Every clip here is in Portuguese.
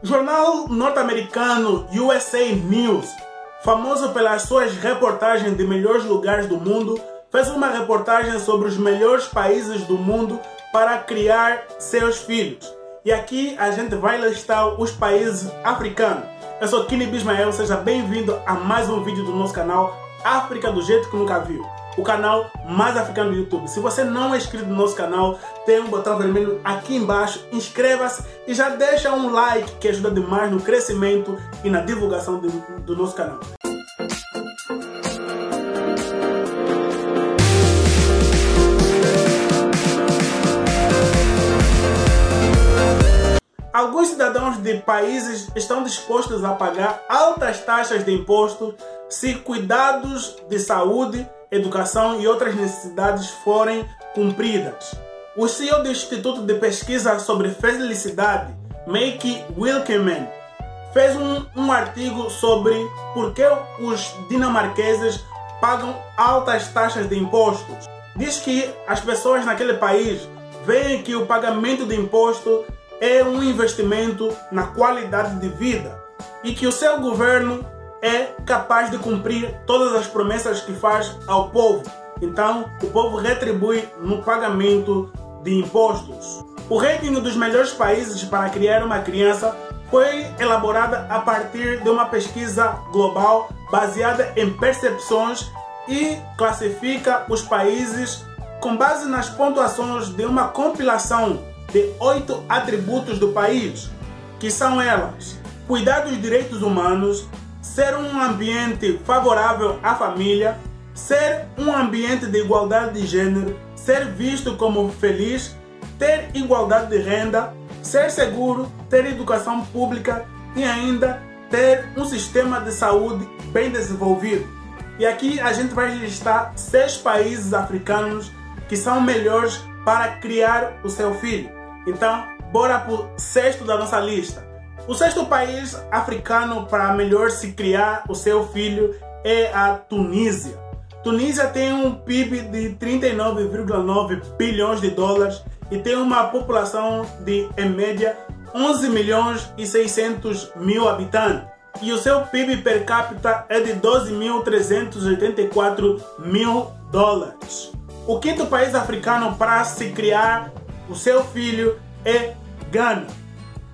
Jornal norte-americano USA News, famoso pelas suas reportagens de melhores lugares do mundo, fez uma reportagem sobre os melhores países do mundo para criar seus filhos. E aqui a gente vai listar os países africanos. Eu sou Kini Bismael, seja bem-vindo a mais um vídeo do nosso canal África do Jeito que Nunca Viu o canal mais africano do YouTube. Se você não é inscrito no nosso canal, tem um botão vermelho aqui embaixo, inscreva-se e já deixa um like que ajuda demais no crescimento e na divulgação do, do nosso canal. Alguns cidadãos de países estão dispostos a pagar altas taxas de imposto se cuidados de saúde educação e outras necessidades forem cumpridas. O CEO do Instituto de Pesquisa sobre Felicidade, Make Wilkeman, fez um, um artigo sobre por que os dinamarqueses pagam altas taxas de impostos. Diz que as pessoas naquele país veem que o pagamento de imposto é um investimento na qualidade de vida e que o seu governo é capaz de cumprir todas as promessas que faz ao povo. Então, o povo retribui no pagamento de impostos. O rating dos melhores países para criar uma criança foi elaborada a partir de uma pesquisa global baseada em percepções e classifica os países com base nas pontuações de uma compilação de oito atributos do país, que são elas: cuidar dos direitos humanos, ser um ambiente favorável à família, ser um ambiente de igualdade de gênero, ser visto como feliz, ter igualdade de renda, ser seguro, ter educação pública e ainda ter um sistema de saúde bem desenvolvido. E aqui a gente vai listar seis países africanos que são melhores para criar o seu filho. Então, bora para o sexto da nossa lista. O sexto país africano para melhor se criar o seu filho é a Tunísia. Tunísia tem um PIB de 39,9 bilhões de dólares e tem uma população de, em média, 11 milhões e 600 mil habitantes. E o seu PIB per capita é de 12.384 mil dólares. O quinto país africano para se criar o seu filho é Gana.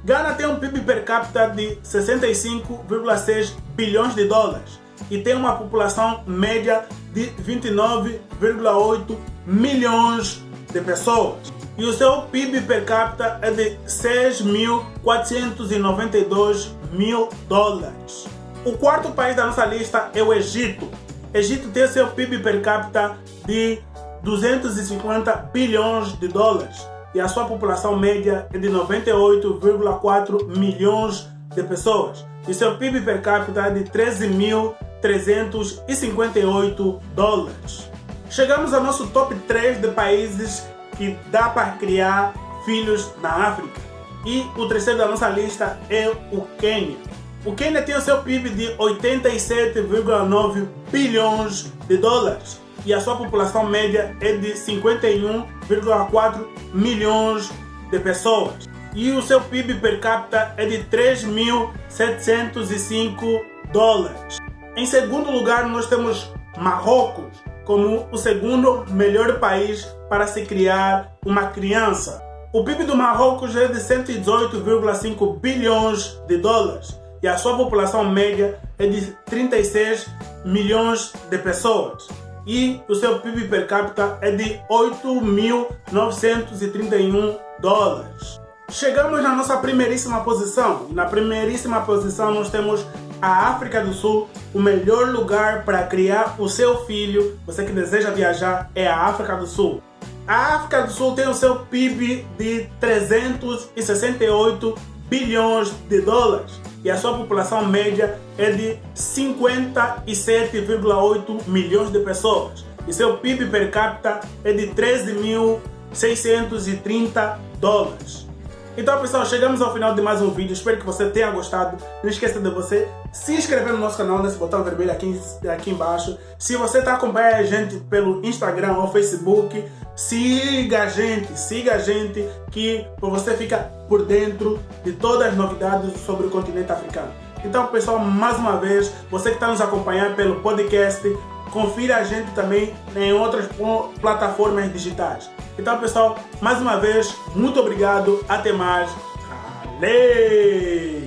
Gana tem um PIB per capita de 65,6 bilhões de dólares e tem uma população média de 29,8 milhões de pessoas. E o seu PIB per capita é de 6.492 mil dólares. O quarto país da nossa lista é o Egito. O Egito tem seu PIB per capita de 250 bilhões de dólares e a sua população média é de 98,4 milhões de pessoas. E seu PIB per capita é de 13.358 dólares. Chegamos ao nosso top 3 de países que dá para criar filhos na África. E o terceiro da nossa lista é o Quênia. O Quênia tem o seu PIB de 87,9 bilhões de dólares e a sua população média é de 51,4 milhões de pessoas. E o seu PIB per capita é de 3.705 dólares. Em segundo lugar, nós temos Marrocos como o segundo melhor país para se criar uma criança. O PIB do Marrocos é de 118,5 bilhões de dólares e a sua população média é de 36 milhões de pessoas e o seu PIB per capita é de 8.931 dólares. Chegamos na nossa primeiríssima posição. Na primeiríssima posição nós temos a África do Sul, o melhor lugar para criar o seu filho. Você que deseja viajar é a África do Sul. A África do Sul tem o seu PIB de 368 bilhões de dólares e a sua população média é de 57,8 milhões de pessoas. E seu PIB per capita é de 13.630 dólares. Então pessoal, chegamos ao final de mais um vídeo. Espero que você tenha gostado. Não esqueça de você se inscrever no nosso canal nesse botão vermelho aqui, aqui embaixo. Se você está acompanhando a gente pelo Instagram ou Facebook, siga a gente, siga a gente que você fica por dentro de todas as novidades sobre o continente africano. Então, pessoal, mais uma vez, você que está nos acompanhando pelo podcast, confira a gente também em outras plataformas digitais. Então, pessoal, mais uma vez, muito obrigado. Até mais. Valeu!